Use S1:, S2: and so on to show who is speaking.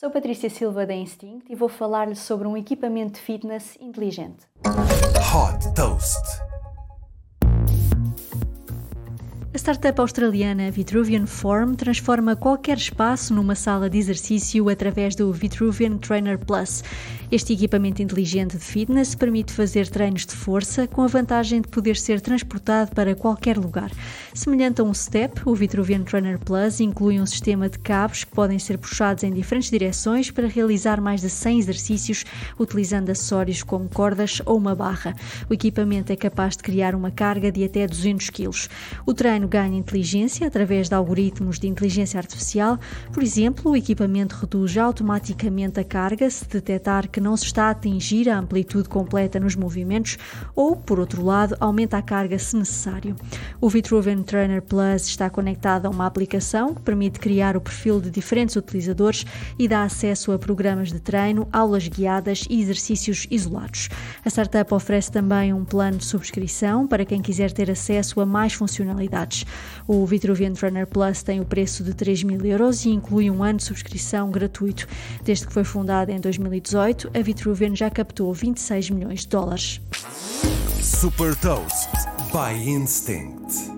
S1: Sou Patrícia Silva da Instinct e vou falar-lhe sobre um equipamento de fitness inteligente.
S2: Hot Toast.
S1: A startup australiana Vitruvian Form transforma qualquer espaço numa sala de exercício através do Vitruvian Trainer Plus. Este equipamento inteligente de fitness permite fazer treinos de força com a vantagem de poder ser transportado para qualquer lugar. Semelhante a um step, o Vitruvian Trainer Plus inclui um sistema de cabos que podem ser puxados em diferentes direções para realizar mais de 100 exercícios utilizando acessórios como cordas ou uma barra. O equipamento é capaz de criar uma carga de até 200 kg. O treino ganha inteligência através de algoritmos de inteligência artificial. Por exemplo, o equipamento reduz automaticamente a carga se detectar que não se está a atingir a amplitude completa nos movimentos ou, por outro lado, aumenta a carga se necessário. O Vitruvian Trainer Plus está conectado a uma aplicação que permite criar o perfil de diferentes utilizadores e dá acesso a programas de treino, aulas guiadas e exercícios isolados. A startup oferece também um plano de subscrição para quem quiser ter acesso a mais funcionalidades. O Vitruvian Trainer Plus tem o preço de 3 mil euros e inclui um ano de subscrição gratuito. Desde que foi fundada em 2018, a Vitruvian já captou 26 milhões de dólares.
S2: Super Toast by Instinct.